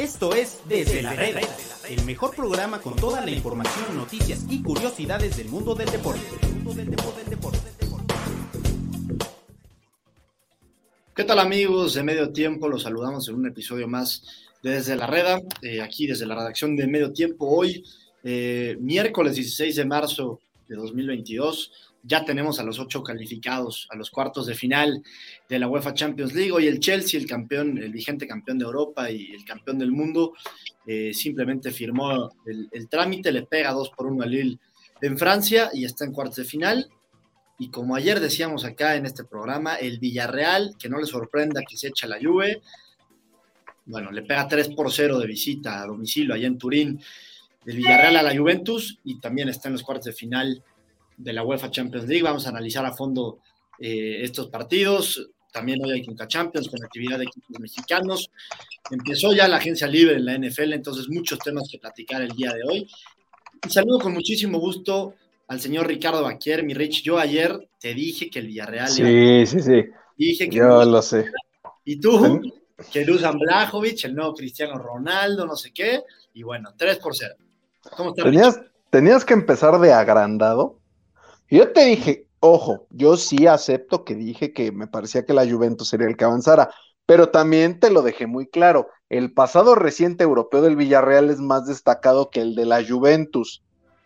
Esto es Desde la Reda, el mejor programa con toda la información, noticias y curiosidades del mundo del deporte. ¿Qué tal amigos de Medio Tiempo? Los saludamos en un episodio más de Desde la Reda, eh, aquí desde la redacción de Medio Tiempo. Hoy, eh, miércoles 16 de marzo de 2022 ya tenemos a los ocho calificados a los cuartos de final de la UEFA Champions League. Hoy el Chelsea, el campeón, el vigente campeón de Europa y el campeón del mundo, eh, simplemente firmó el, trámite, le pega dos por uno al Lille en Francia y está en cuartos de final. Y como ayer decíamos acá en este programa, el Villarreal, que no le sorprenda que se echa la Juve, bueno, le pega 3 por 0 de visita a domicilio allá en Turín, del Villarreal a la Juventus y también está en los cuartos de final de la UEFA Champions League. Vamos a analizar a fondo eh, estos partidos. También hoy hay Conca Champions con actividad de equipos mexicanos. Empezó ya la agencia libre en la NFL, entonces muchos temas que platicar el día de hoy. Y saludo con muchísimo gusto al señor Ricardo Baquier, mi Rich. Yo ayer te dije que el Villarreal. Sí, sí, sí. Dije que Yo lo sé. Y tú, que Luzan Blajovic, el nuevo Cristiano Ronaldo, no sé qué. Y bueno, 3 por 0. ¿Cómo estás? Tenías, tenías que empezar de agrandado yo te dije, ojo, yo sí acepto que dije que me parecía que la Juventus sería el que avanzara, pero también te lo dejé muy claro. El pasado reciente europeo del Villarreal es más destacado que el de la Juventus,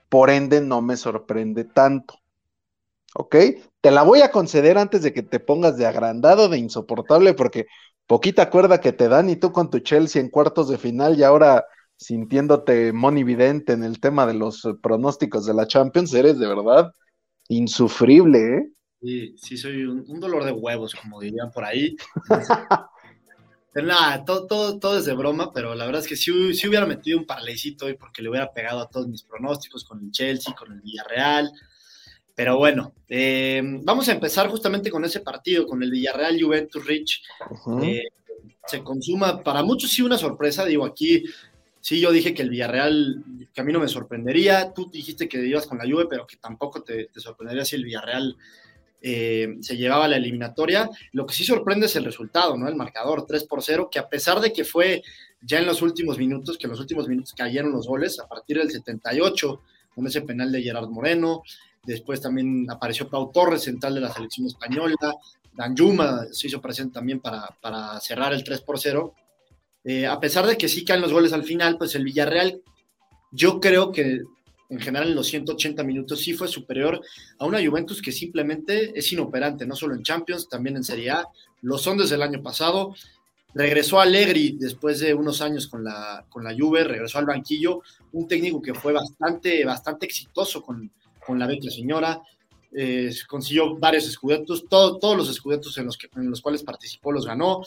por ende no me sorprende tanto. ¿Ok? Te la voy a conceder antes de que te pongas de agrandado, de insoportable, porque poquita cuerda que te dan y tú con tu Chelsea en cuartos de final y ahora sintiéndote monividente en el tema de los pronósticos de la Champions, eres de verdad insufrible, ¿eh? Sí, sí, soy un, dolor de huevos, como dirían por ahí. pero nada, todo, todo, todo, es de broma, pero la verdad es que sí, hubiera metido un parleycito hoy porque le hubiera pegado a todos mis pronósticos con el Chelsea, con el Villarreal. Pero bueno, eh, vamos a empezar justamente con ese partido, con el Villarreal Juventus Rich. Eh, se consuma, para muchos sí una sorpresa, digo, aquí Sí, yo dije que el Villarreal, que a mí no me sorprendería. Tú dijiste que ibas con la Juve, pero que tampoco te, sorprendería si el Villarreal eh, se llevaba la eliminatoria. Lo que sí sorprende es el resultado, ¿no? El marcador 3 por 0, que a pesar de que fue ya en los últimos minutos, que en los últimos minutos cayeron los goles, a partir del 78, con ese penal de Gerard Moreno, después también apareció Pau Torres, central de la selección española, Dan Yuma se hizo presente también para, para cerrar el 3 por 0 eh, a pesar de que sí caen los goles al final, pues el Villarreal, yo creo que en general en los 180 minutos sí fue superior a una Juventus que simplemente es inoperante, no solo en Champions, también en Serie A, lo son desde el año pasado. Regresó Allegri después de unos años con la, con la Juve, regresó al banquillo, un técnico que fue bastante, bastante exitoso con, con la vecchia señora, eh, consiguió varios escudetos, todos los escudetos en los, que, en los cuales participó los ganó,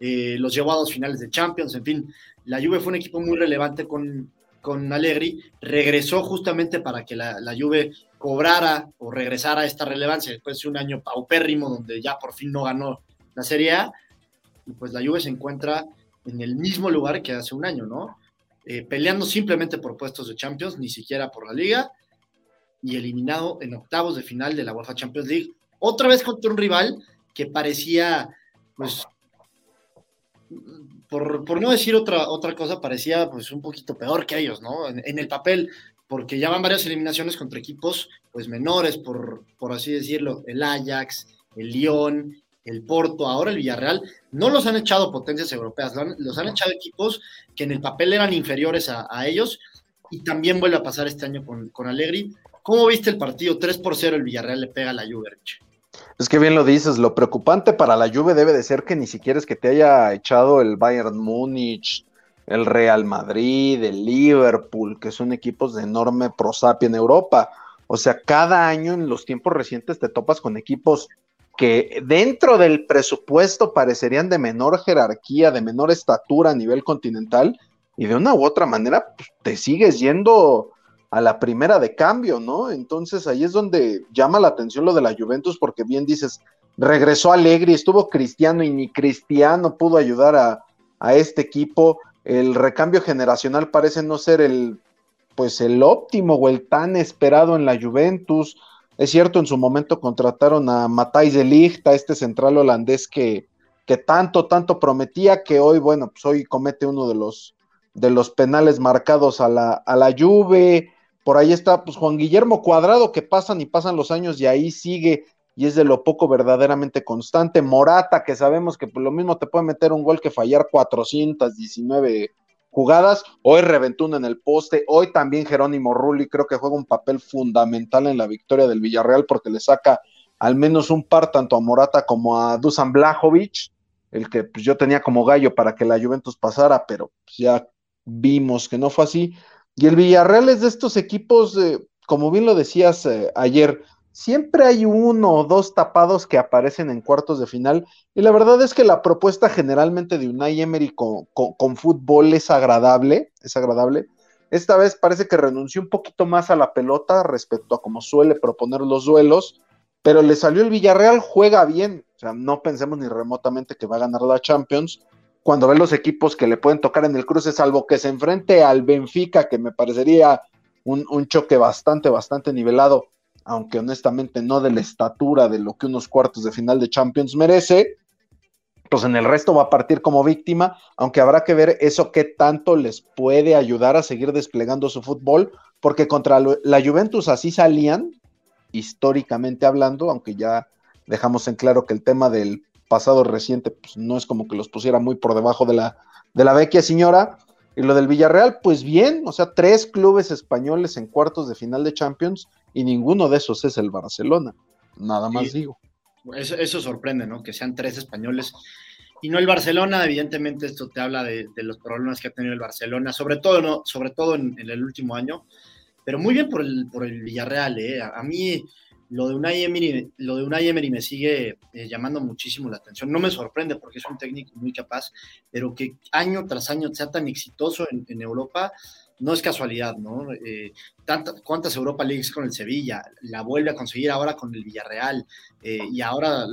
eh, los llevó a dos finales de Champions, en fin, la Juve fue un equipo muy relevante con, con Allegri, regresó justamente para que la, la Juve cobrara o regresara a esta relevancia después de un año paupérrimo donde ya por fin no ganó la Serie A, y pues la Juve se encuentra en el mismo lugar que hace un año, ¿no? Eh, peleando simplemente por puestos de Champions, ni siquiera por la Liga, y eliminado en octavos de final de la UEFA Champions League, otra vez contra un rival que parecía pues por, no decir otra, otra cosa, parecía pues un poquito peor que ellos, ¿no? En, el papel, porque ya van varias eliminaciones contra equipos pues menores, por, por así decirlo, el Ajax, el Lyon, el Porto, ahora el Villarreal, no los han echado potencias europeas, los han echado equipos que en el papel eran inferiores a, ellos, y también vuelve a pasar este año con, con Allegri. ¿Cómo viste el partido? 3 por 0 el Villarreal le pega a la Juve. Es que bien lo dices, lo preocupante para la Juve debe de ser que ni siquiera es que te haya echado el Bayern Múnich, el Real Madrid, el Liverpool, que son equipos de enorme prosapia en Europa. O sea, cada año en los tiempos recientes te topas con equipos que dentro del presupuesto parecerían de menor jerarquía, de menor estatura a nivel continental, y de una u otra manera pues, te sigues yendo a la primera de cambio, ¿no? Entonces ahí es donde llama la atención lo de la Juventus, porque bien dices, regresó Alegri, estuvo Cristiano y ni Cristiano pudo ayudar a, este equipo. El recambio generacional parece no ser el, pues el óptimo o el tan esperado en la Juventus. Es cierto, en su momento contrataron a Matthijs de Ligt, a este central holandés que, que tanto, tanto prometía, que hoy, bueno, pues hoy comete uno de los de los penales marcados a la, a la Juve. Por ahí está pues Juan Guillermo Cuadrado, que pasan y pasan los años y ahí sigue y es de lo poco verdaderamente constante. Morata, que sabemos que por lo mismo te puede meter un gol que fallar 419 jugadas. Hoy reventó en el poste. Hoy también Jerónimo Rulli creo que juega un papel fundamental en la victoria del Villarreal porque le saca al menos un par tanto a Morata como a Dusan Blajovic, el que pues, yo tenía como gallo para que la Juventus pasara, pero pues, ya vimos que no fue así. Y el Villarreal es de estos equipos, eh, como bien lo decías eh, ayer, siempre hay uno o dos tapados que aparecen en cuartos de final. Y la verdad es que la propuesta generalmente de Unai Emery con, con, fútbol es agradable, es agradable. Esta vez parece que renunció un poquito más a la pelota respecto a como suele proponer los duelos, pero le salió el Villarreal, juega bien. O sea, no pensemos ni remotamente que va a ganar la Champions, cuando ve los equipos que le pueden tocar en el cruce, salvo que se enfrente al Benfica, que me parecería un, choque bastante, bastante nivelado, aunque honestamente no de la estatura de lo que unos cuartos de final de Champions merece, pues en el resto va a partir como víctima, aunque habrá que ver eso qué tanto les puede ayudar a seguir desplegando su fútbol, porque contra la Juventus así salían, históricamente hablando, aunque ya dejamos en claro que el tema del pasado reciente, pues no es como que los pusiera muy por debajo de la, de la vecchia señora. Y lo del Villarreal, pues bien, o sea, tres clubes españoles en cuartos de final de Champions y ninguno de esos es el Barcelona. Nada más digo. Eso, sorprende, ¿no? Que sean tres españoles y no el Barcelona. Evidentemente, esto te habla de, los problemas que ha tenido el Barcelona, sobre todo, ¿no? sobre todo en, el último año. Pero muy bien por el, por el Villarreal, ¿eh? a mí lo de Unai Emery, lo de Unai Emery me sigue eh, llamando muchísimo la atención. No me sorprende porque es un técnico muy capaz, pero que año tras año sea tan exitoso en, Europa no es casualidad, ¿no? Eh, ¿Cuántas Europa Leagues con el Sevilla? La vuelve a conseguir ahora con el Villarreal eh, y ahora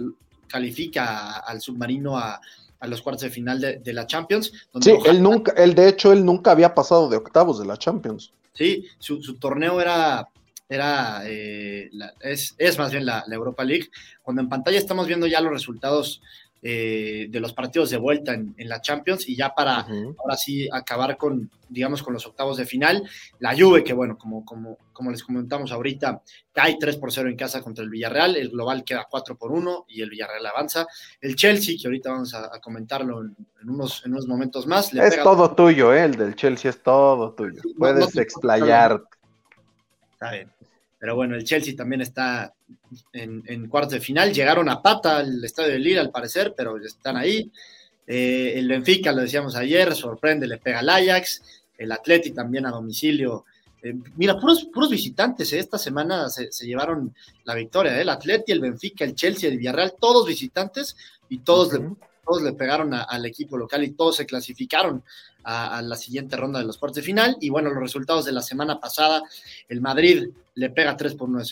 califica al submarino a, los cuartos de final de, la Champions. sí, él nunca, él de hecho, él nunca había pasado de octavos de la Champions. Sí, su, su torneo era era, eh, es, es, más bien la, Europa League, cuando en pantalla estamos viendo ya los resultados eh, de los partidos de vuelta en, la Champions y ya para ahora sí acabar con, digamos, con los octavos de final, la Juve, que bueno, como, como, como les comentamos ahorita, cae 3 por 0 en casa contra el Villarreal, el global queda 4 por 1 y el Villarreal avanza, el Chelsea, que ahorita vamos a, comentarlo en, unos, en unos momentos más. es todo tuyo, ¿eh? el del Chelsea es todo tuyo, puedes explayar. Está bien. Pero bueno, el Chelsea también está en, cuartos de final. Llegaron a pata al estadio de Lille, al parecer, pero están ahí. Eh, el Benfica, lo decíamos ayer, sorprende, le pega al Ajax. El Atleti también a domicilio. Eh, mira, puros, puros visitantes, eh, esta semana se, llevaron la victoria. El Atleti, el Benfica, el Chelsea, el Villarreal, todos visitantes y todos le todos le pegaron al equipo local y todos se clasificaron a, la siguiente ronda de los cuartos de final. Y bueno, los resultados de la semana pasada, el Madrid le pega 3 por 1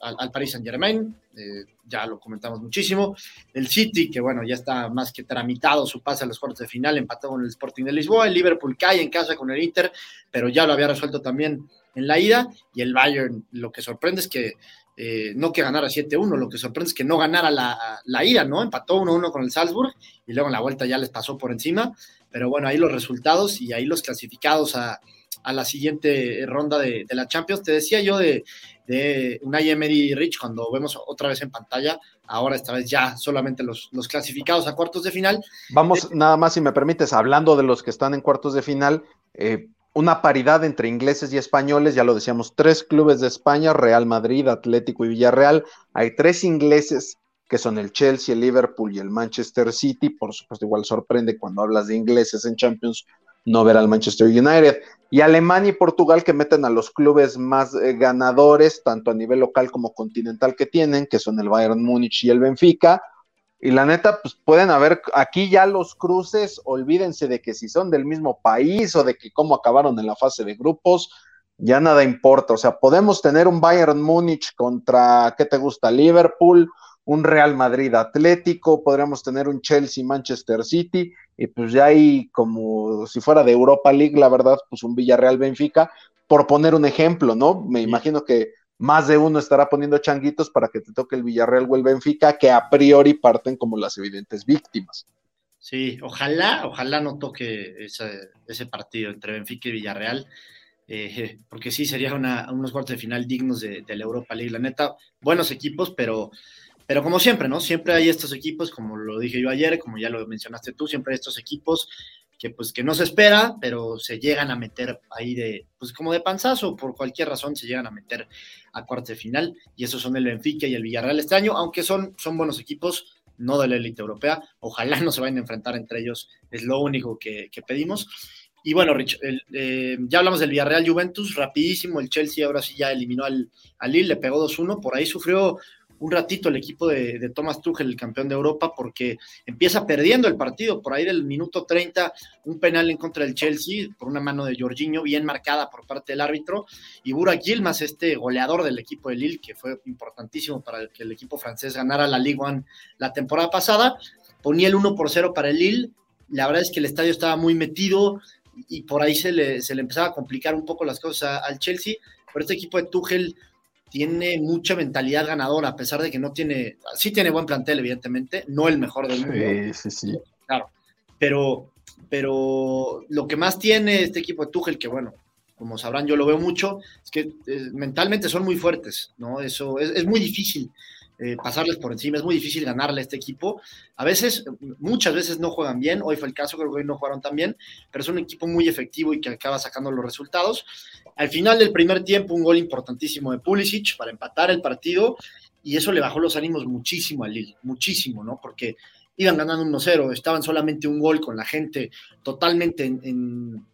al, al, Paris Saint Germain, eh, ya lo comentamos muchísimo. El City, que bueno, ya está más que tramitado su pase a los cuartos de final, empató con el Sporting de Lisboa. El Liverpool cae en casa con el Inter, pero ya lo había resuelto también en la ida. Y el Bayern, lo que sorprende es que eh, no que ganara 7-1, lo que sorprende es que no ganara la, la ida, ¿no? Empató 1-1 con el Salzburg y luego en la vuelta ya les pasó por encima, pero bueno, ahí los resultados y ahí los clasificados a, la siguiente ronda de, la Champions. Te decía yo de, de Unai Emery Rich cuando vemos otra vez en pantalla, ahora esta vez ya solamente los, los clasificados a cuartos de final. Vamos, eh, nada más si me permites, hablando de los que están en cuartos de final, eh, una paridad entre ingleses y españoles, ya lo decíamos, tres clubes de España, Real Madrid, Atlético y Villarreal. Hay tres ingleses que son el Chelsea, el Liverpool y el Manchester City. Por supuesto, igual sorprende cuando hablas de ingleses en Champions no ver al Manchester United. Y Alemania y Portugal que meten a los clubes más eh, ganadores, tanto a nivel local como continental que tienen, que son el Bayern Múnich y el Benfica. Y la neta, pues pueden haber aquí ya los cruces, olvídense de que si son del mismo país o de que cómo acabaron en la fase de grupos, ya nada importa. O sea, podemos tener un Bayern Múnich contra, ¿qué te gusta? Liverpool, un Real Madrid Atlético, podríamos tener un Chelsea Manchester City, y pues ya hay como si fuera de Europa League, la verdad, pues un Villarreal Benfica, por poner un ejemplo, ¿no? Me imagino que más de uno estará poniendo changuitos para que te toque el Villarreal o el Benfica, que a priori parten como las evidentes víctimas. Sí, ojalá, ojalá no toque ese, ese partido entre Benfica y Villarreal. Eh, porque sí sería unos cuartos de final dignos de, la Europa League. La neta, buenos equipos, pero, pero como siempre, ¿no? Siempre hay estos equipos, como lo dije yo ayer, como ya lo mencionaste tú, siempre hay estos equipos que pues que no se espera, pero se llegan a meter ahí de, pues como de panzazo, por cualquier razón se llegan a meter a cuartos de final, y esos son el Benfica y el Villarreal este año, aunque son, son buenos equipos, no de la élite europea, ojalá no se vayan a enfrentar entre ellos, es lo único que, pedimos. Y bueno, Rich, eh, ya hablamos del Villarreal Juventus, rapidísimo, el Chelsea ahora sí ya eliminó al, al Lille, le pegó 2-1, por ahí sufrió un ratito el equipo de, Thomas Tuchel, el campeón de Europa, porque empieza perdiendo el partido, por ahí del minuto 30, un penal en contra del Chelsea, por una mano de Jorginho, bien marcada por parte del árbitro, y Burak Yilmaz, este goleador del equipo de Lille, que fue importantísimo para que el equipo francés ganara la Ligue 1 la temporada pasada, ponía el 1 por 0 para el Lille, la verdad es que el estadio estaba muy metido, y por ahí se le, se le empezaba a complicar un poco las cosas al Chelsea, pero este equipo de Tuchel tiene mucha mentalidad ganadora, a pesar de que no tiene, sí tiene buen plantel, evidentemente, no el mejor del mundo. Sí, sí, sí. Claro, pero, pero lo que más tiene este equipo de Tuchel, que bueno, como sabrán, yo lo veo mucho, es que eh, mentalmente son muy fuertes, ¿no? Eso es, es muy difícil eh, pasarles por encima, es muy difícil ganarle a este equipo. A veces, muchas veces no juegan bien, hoy fue el caso, creo que hoy no jugaron tan bien, pero es un equipo muy efectivo y que acaba sacando los resultados. Al final del primer tiempo, un gol importantísimo de Pulisic para empatar el partido y eso le bajó los ánimos muchísimo a Lille, muchísimo, ¿no? Porque iban ganando 1-0, estaban solamente un gol con la gente totalmente en,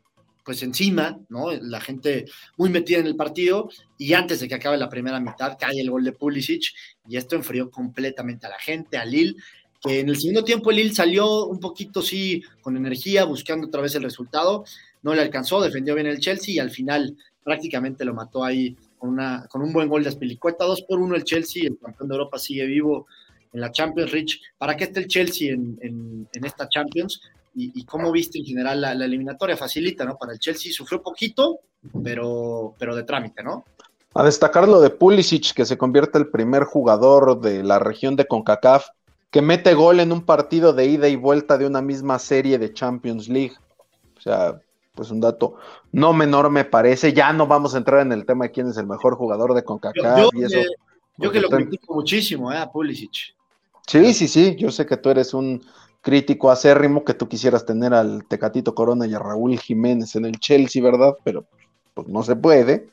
pues encima, ¿no? La gente muy metida en el partido y antes de que acabe la primera mitad cae el gol de Pulisic y esto enfrió completamente a la gente, a Lille, que en el segundo tiempo Lille salió un poquito, sí, con energía, buscando otra vez el resultado, no le alcanzó, defendió bien el Chelsea y al final prácticamente lo mató ahí con, una, con un buen gol de Aspilicueta, 2 por 1 el Chelsea, el campeón de Europa sigue vivo en la Champions Rich. ¿Para qué está el Chelsea en, en esta Champions? y, cómo viste en general la, eliminatoria. Facilita, ¿no? Para el Chelsea sufrió poquito, pero, pero de trámite, ¿no? A destacar lo de Pulisic, que se convierte el primer jugador de la región de CONCACAF que mete gol en un partido de ida y vuelta de una misma serie de Champions League. O sea, pues un dato no menor me parece. Ya no vamos a entrar en el tema de quién es el mejor jugador de CONCACAF. Yo, y eso, yo que lo critico muchísimo, ¿eh? A Pulisic. Sí, sí, sí. Yo sé que tú eres un crítico acérrimo que tú quisieras tener al Tecatito Corona y a Raúl Jiménez en el Chelsea, ¿verdad? Pero pues no se puede,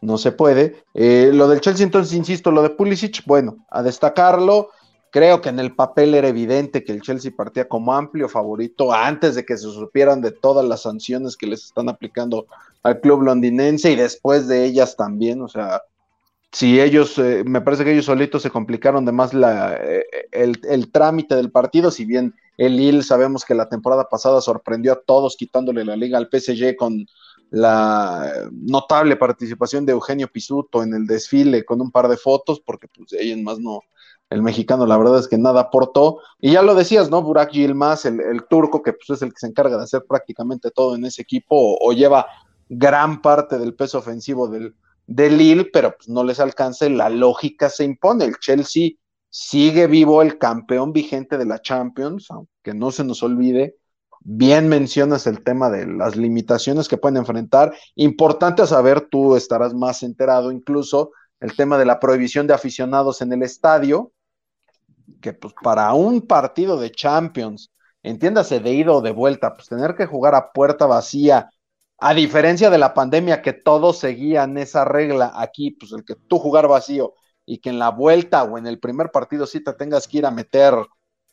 no se puede. Eh, lo del Chelsea, entonces, insisto, lo de Pulisic, bueno, a destacarlo, creo que en el papel era evidente que el Chelsea partía como amplio favorito antes de que se supieran de todas las sanciones que les están aplicando al club londinense y después de ellas también, o sea, si ellos, eh, me parece que ellos solitos se complicaron de más eh, el, trámite del partido, si bien el Lille sabemos que la temporada pasada sorprendió a todos quitándole la liga al PSG con la notable participación de Eugenio Pisuto en el desfile con un par de fotos, porque pues de en más no, el mexicano la verdad es que nada aportó, y ya lo decías, ¿no? Burak Yilmaz, el, el turco, que pues es el que se encarga de hacer prácticamente todo en ese equipo, o lleva gran parte del peso ofensivo del, de Lille, pero pues, no les alcance, la lógica se impone. El Chelsea sigue vivo el campeón vigente de la Champions, aunque no se nos olvide. Bien mencionas el tema de las limitaciones que pueden enfrentar. Importante saber, tú estarás más enterado incluso, el tema de la prohibición de aficionados en el estadio, que pues para un partido de Champions, entiéndase de ida o de vuelta, pues tener que jugar a puerta vacía a diferencia de la pandemia que todos seguían esa regla, aquí, pues el que tú jugar vacío y que en la vuelta o en el primer partido sí te tengas que ir a meter,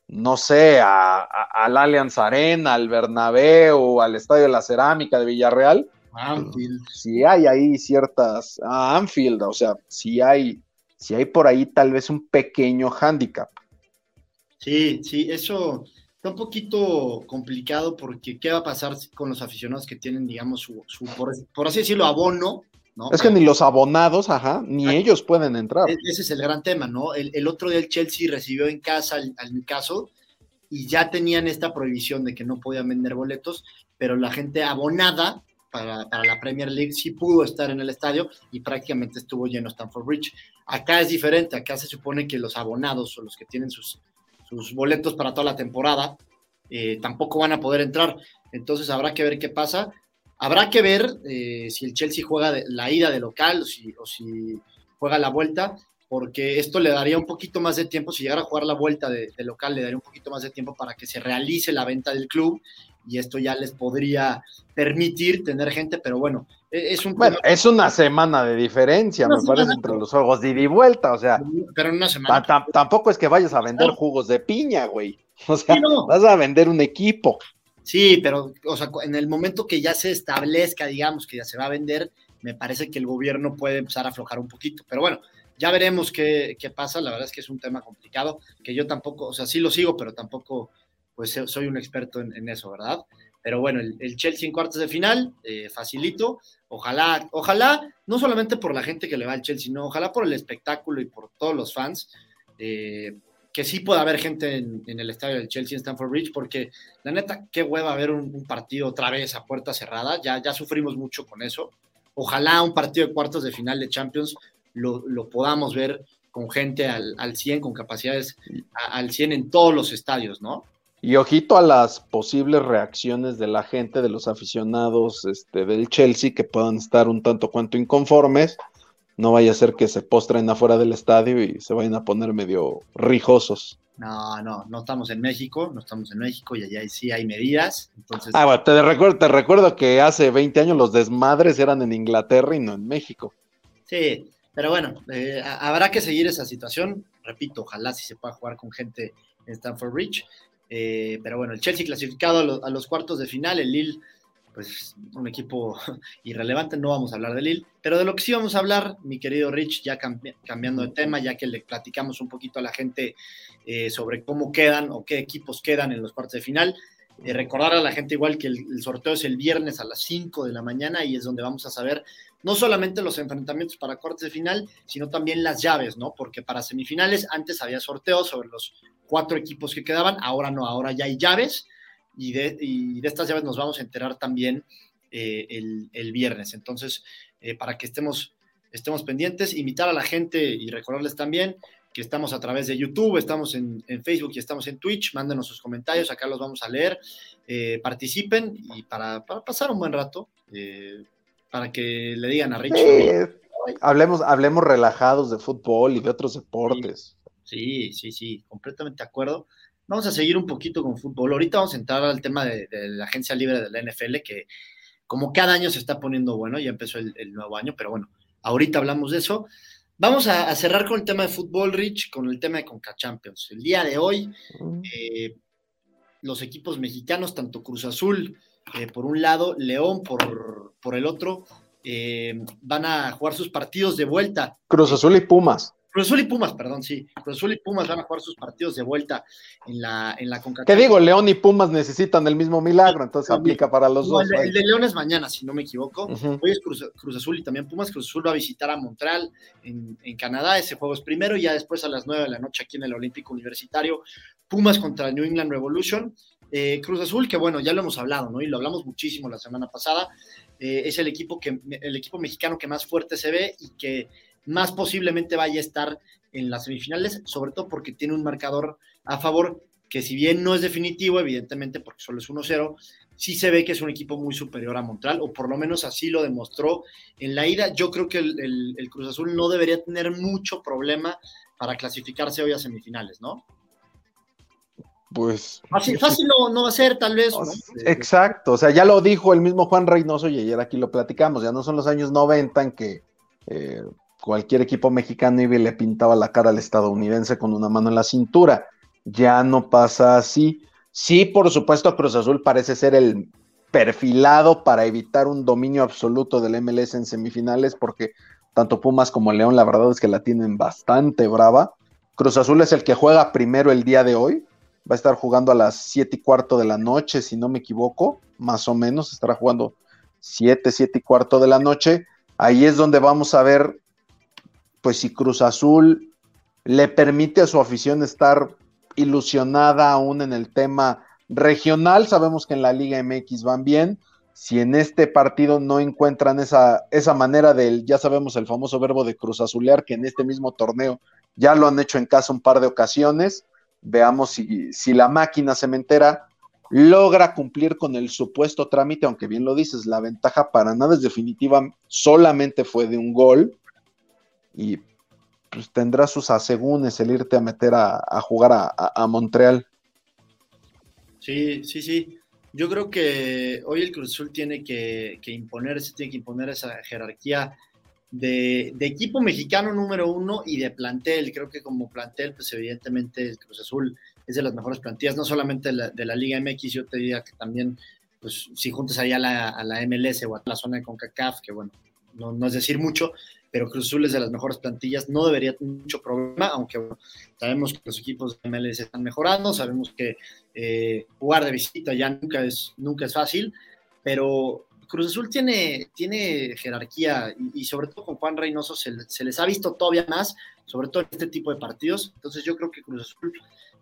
no sé, al Allianz Arena, al Bernabéu, al Estadio de la Cerámica de Villarreal. Anfield. Si hay ahí ciertas, a Anfield, o sea, si hay, si hay por ahí tal vez un pequeño hándicap. Sí, sí, eso, un poquito complicado porque qué va a pasar con los aficionados que tienen, digamos, su, por, así decirlo, abono, ¿no? Es que ni los abonados, ajá, ni ellos pueden entrar. E, ese es el gran tema, ¿no? El, otro día el Chelsea recibió en casa al, al caso y ya tenían esta prohibición de que no podían vender boletos, pero la gente abonada para, para, la Premier League sí pudo estar en el estadio y prácticamente estuvo lleno Stanford Bridge. Acá es diferente, acá se supone que los abonados o los que tienen sus, sus boletos para toda la temporada, eh, tampoco van a poder entrar. Entonces habrá que ver qué pasa. Habrá que ver eh, si el Chelsea juega la ida de local o si, juega la vuelta, porque esto le daría un poquito más de tiempo, si llegara a jugar la vuelta de, local, le daría un poquito más de tiempo para que se realice la venta del club y esto ya les podría permitir tener gente, pero bueno, es un... Bueno, es una semana de diferencia, me parece, entre los juegos de ida y vuelta, o sea... Pero en una semana... Tampoco es que vayas a vender jugos de piña, güey. O sea, vas a vender un equipo. Sí, pero, o sea, en el momento que ya se establezca, digamos, que ya se va a vender, me parece que el gobierno puede empezar a aflojar un poquito. Pero bueno, ya veremos qué, qué pasa. La verdad es que es un tema complicado, que yo tampoco, o sea, sí lo sigo, pero tampoco pues soy un experto en, eso, ¿verdad? Pero bueno, el, Chelsea en cuartos de final, eh, facilito. Ojalá, ojalá, no solamente por la gente que le va al Chelsea, sino ojalá por el espectáculo y por todos los fans, eh, que sí pueda haber gente en, el estadio del Chelsea en Stamford Bridge, porque la neta, qué hueva ver un, partido otra vez a puerta cerrada, ya, ya sufrimos mucho con eso. Ojalá un partido de cuartos de final de Champions lo, lo podamos ver con gente al, al 100, con capacidades al 100 en todos los estadios, ¿no? Y ojito a las posibles reacciones de la gente, de los aficionados este, del Chelsea, que puedan estar un tanto cuanto inconformes. No vaya a ser que se postren afuera del estadio y se vayan a poner medio rijosos. No, no, no estamos en México, no estamos en México y allá sí hay medidas. Entonces... Ah, bueno, te recuerdo, te recuerdo que hace 20 años los desmadres eran en Inglaterra y no en México. Sí, pero bueno, eh, habrá que seguir esa situación. Repito, ojalá si se pueda jugar con gente en Stanford Bridge. Eh, pero bueno, el Chelsea clasificado a, los cuartos de final, el Lille, pues un equipo irrelevante, no vamos a hablar de Lille, pero de lo que sí vamos a hablar, mi querido Rich, ya cambiando de tema, ya que le platicamos un poquito a la gente eh, sobre cómo quedan o qué equipos quedan en los cuartos de final. Eh, recordar a la gente igual que el, sorteo es el viernes a las 5 de la mañana y es donde vamos a saber no solamente los enfrentamientos para cuartos de final, sino también las llaves, ¿no? Porque para semifinales antes había sorteos sobre los cuatro equipos que quedaban, ahora no, ahora ya hay llaves y de, de estas llaves nos vamos a enterar también eh, el, viernes. Entonces, eh, para que estemos, estemos pendientes, invitar a la gente y recordarles también que estamos a través de YouTube, estamos en, Facebook y estamos en Twitch, mándenos sus comentarios, acá los vamos a leer, eh, participen y para, pasar un buen rato, para que le digan a Rich. hablemos, hablemos relajados de fútbol y de otros deportes. Sí, sí, sí, completamente de acuerdo. Vamos a seguir un poquito con fútbol. Ahorita vamos a entrar al tema de, la agencia libre de la NFL, que como cada año se está poniendo bueno, ya empezó el, nuevo año, pero bueno, ahorita hablamos de eso. Vamos a, cerrar con el tema de fútbol, Rich, con el tema de Conca Champions. El día de hoy, eh, los equipos mexicanos, tanto Cruz Azul eh, por un lado, León por, por el otro, eh, van a jugar sus partidos de vuelta. Cruz Azul y Pumas. Cruz Azul y Pumas, perdón, sí. Cruz Azul y Pumas van a jugar sus partidos de vuelta en la, en la CONCACAF. ¿Qué digo? León y Pumas necesitan el mismo milagro, entonces aplica para los dos. El, de León es mañana, si no me equivoco. Hoy es Cruz, Azul y también Pumas. Cruz Azul va a visitar a Montreal en, Canadá. Ese juego es primero y ya después a las nueve de la noche aquí en el Olímpico Universitario. Pumas contra New England Revolution. Eh, Cruz Azul, que bueno, ya lo hemos hablado, ¿no? Y lo hablamos muchísimo la semana pasada. Eh, es el equipo, que, el equipo mexicano que más fuerte se ve y que más posiblemente vaya a estar en las semifinales, sobre todo porque tiene un marcador a favor que si bien no es definitivo, evidentemente porque solo es 1-0, sí se ve que es un equipo muy superior a Montreal, o por lo menos así lo demostró en la ida. Yo creo que el, Cruz Azul no debería tener mucho problema para clasificarse hoy a semifinales, ¿no? Pues. Fácil, fácil no, va a ser, tal vez. Exacto, o sea, ya lo dijo el mismo Juan Reynoso y ayer aquí lo platicamos, ya no son los años 90 en que eh, cualquier equipo mexicano y le pintaba la cara al estadounidense con una mano en la cintura. Ya no pasa así. Sí, por supuesto, Cruz Azul parece ser el perfilado para evitar un dominio absoluto del MLS en semifinales, porque tanto Pumas como León, la verdad es que la tienen bastante brava. Cruz Azul es el que juega primero el día de hoy. Va a estar jugando a las siete y cuarto de la noche, si no me equivoco, más o menos. Estará jugando 7, siete y cuarto de la noche. Ahí es donde vamos a ver pues si Cruz Azul le permite a su afición estar ilusionada aún en el tema regional, sabemos que en la Liga MX van bien, si en este partido no encuentran esa, esa manera del, ya sabemos el famoso verbo de Cruz Azulear, que en este mismo torneo ya lo han hecho en casa un par de ocasiones, veamos si, si la máquina cementera logra cumplir con el supuesto trámite, aunque bien lo dices, la ventaja para nada es definitiva, solamente fue de un gol y pues tendrá sus asegúnes el irte a meter a, jugar a, Montreal. Sí, sí, sí. Yo creo que hoy el Cruz Azul tiene que, que imponerse, tiene que imponer esa jerarquía de, equipo mexicano número uno y de plantel. Creo que como plantel, pues evidentemente el Cruz Azul es de las mejores plantillas, no solamente de la, Liga MX, yo te diría que también, pues si juntas ahí a la, a la MLS o a la zona de CONCACAF, que bueno, no, no, es decir mucho, pero Cruz Azul es de las mejores plantillas, no debería tener mucho problema, aunque bueno, sabemos que los equipos de MLS están mejorando, sabemos que eh, jugar de visita ya nunca es, nunca es fácil, pero Cruz Azul tiene, tiene jerarquía y, sobre todo con Juan Reynoso se, les ha visto todavía más, sobre todo en este tipo de partidos. Entonces yo creo que Cruz Azul,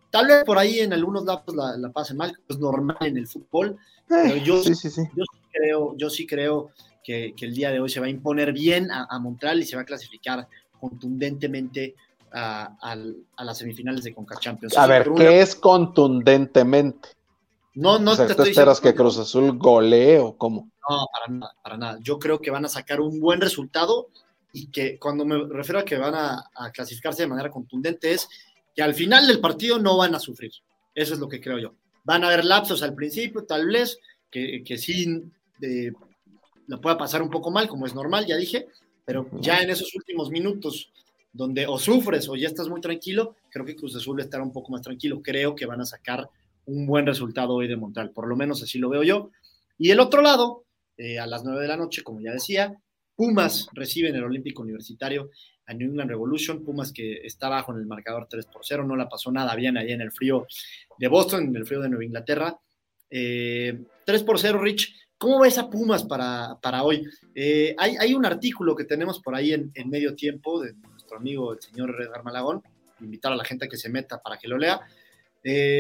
tal vez por ahí en algunos lados la, la pase mal, es normal en el fútbol, pero yo sí, creo, yo sí creo que, el día de hoy se va a imponer bien a, Montreal y se va a clasificar contundentemente a, las semifinales de Conca Champions. A ver, ¿qué es contundentemente? No, no te estoy esperas que Cruz Azul golee o cómo? No, para nada, para nada. Yo creo que van a sacar un buen resultado y que cuando me refiero a que van a, clasificarse de manera contundente es que al final del partido no van a sufrir. Eso es lo que creo yo. Van a haber lapsos al principio, tal vez, que, que sí eh, lo pueda pasar un poco mal, como es normal, ya dije, pero ya en esos últimos minutos donde o sufres o ya estás muy tranquilo, creo que Cruz Azul estará un poco más tranquilo. Creo que van a sacar un buen resultado hoy de Montreal, por lo menos así lo veo yo. Y el otro lado, eh, a las 9 de la noche, como ya decía, Pumas recibe en el Olímpico Universitario a New England Revolution, Pumas que está bajo en el marcador 3 por 0, no la pasó nada bien allá en el frío de Boston, en el frío de Nueva Inglaterra. 3 eh, por 0, Rich, ¿cómo ves a Pumas para, para hoy? Eh, hay, un artículo que tenemos por ahí en, medio tiempo de nuestro amigo el señor Edgar Malagón, invitar a la gente a que se meta para que lo lea,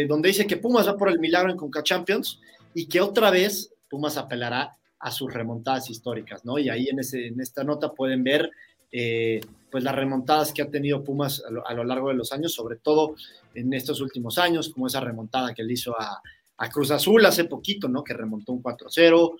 donde dice que Pumas va por el milagro en Conca Champions y que otra vez Pumas apelará a sus remontadas históricas, ¿no? Y ahí en, ese, en esta nota pueden ver eh, pues las remontadas que ha tenido Pumas a lo, largo de los años, sobre todo en estos últimos años, como esa remontada que le hizo a, Cruz Azul hace poquito, ¿no? Que remontó un 4-0,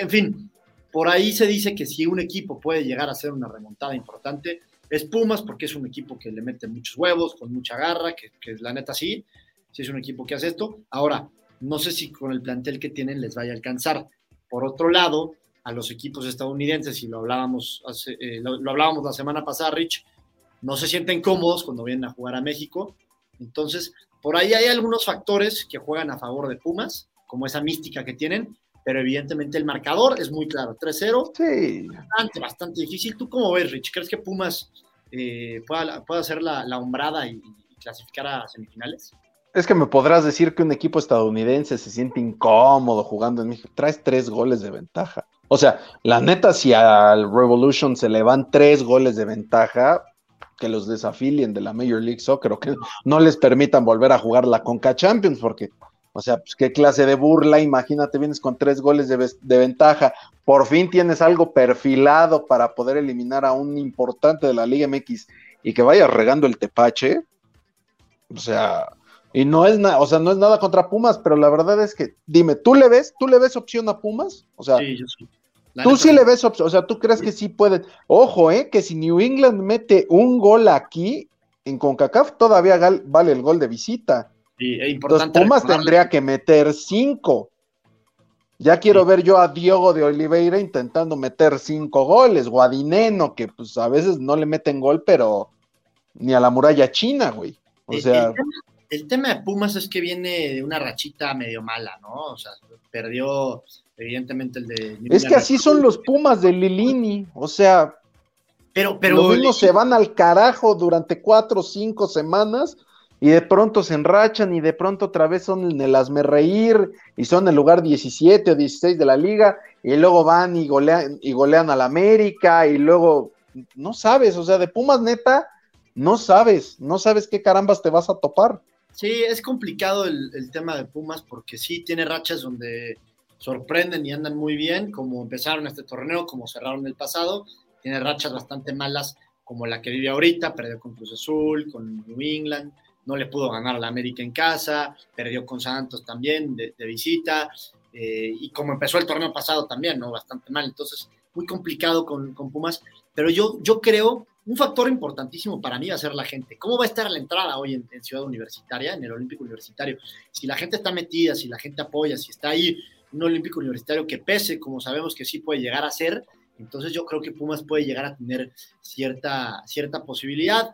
en fin, por ahí se dice que si un equipo puede llegar a hacer una remontada importante, es Pumas, porque es un equipo que le mete muchos huevos, con mucha garra, que, que la neta sí, sí es un equipo que hace esto. Ahora, no sé si con el plantel que tienen les vaya a alcanzar. Por otro lado, a los equipos estadounidenses, y lo hablábamos, eh, lo, hablábamos la semana pasada, Rich, no se sienten cómodos cuando vienen a jugar a México. Entonces, por ahí hay algunos factores que juegan a favor de Pumas, como esa mística que tienen, pero evidentemente el marcador es muy claro, 3-0. Sí. Bastante, bastante difícil. ¿Tú cómo ves, Rich? ¿Crees que Pumas eh, pueda, pueda, hacer la, la hombrada y, clasificar a semifinales? Es que me podrás decir que un equipo estadounidense se siente incómodo jugando en México. Traes tres goles de ventaja. O sea, la neta, si al Revolution se le van tres goles de ventaja, que los desafilien de la Major League Soccer o que no les permitan volver a jugar la Conca Champions, porque, o sea, pues qué clase de burla, imagínate, vienes con tres goles de, de ventaja, por fin tienes algo perfilado para poder eliminar a un importante de la Liga MX y que vayas regando el tepache. O sea, y no es nada, o sea, no es nada contra Pumas, pero la verdad es que, dime, ¿tú le ves, tú le ves opción a Pumas? O sea, sí, yo sí. tú sí le ves opción, o sea, tú crees que sí puede. Ojo, eh, que si New England mete un gol aquí en CONCACAF, todavía vale el gol de visita. Sí, es importante. Entonces, Pumas tendría que meter cinco. Ya quiero ver yo a Diogo de Oliveira intentando meter cinco goles, o a Dineno, que pues a veces no le meten gol, pero ni a la muralla china, güey. O sea el tema de Pumas es que viene de una rachita medio mala, ¿no? O sea, perdió evidentemente el de... Es que así son los Pumas de Lilini, o sea... Pero, pero... Los mismos se van al carajo durante cuatro o cinco semanas y de pronto se enrachan y de pronto otra vez son en el hazme reír y son el lugar 17 o 16 de la liga y luego van y golean, y golean al América y luego, no sabes, o sea, de Pumas neta, no sabes, no sabes qué carambas te vas a topar. Sí, es complicado el, tema de Pumas porque sí tiene rachas donde sorprenden y andan muy bien, como empezaron este torneo, como cerraron el pasado. Tiene rachas bastante malas como la que vive ahorita, perdió con Cruz Azul, con New England. no le pudo ganar a la América en casa, perdió con Santos también de, visita, eh, y como empezó el torneo pasado también, ¿no? Bastante mal, entonces muy complicado con, Pumas, pero yo, yo creo, un factor importantísimo para mí va a ser la gente. ¿Cómo va a estar la entrada hoy en, en Ciudad Universitaria, en el Olímpico Universitario? Si la gente está metida, si la gente apoya, si está ahí un Olímpico Universitario que pese, como sabemos que sí puede llegar a ser, entonces yo creo que Pumas puede llegar a tener cierta, cierta posibilidad.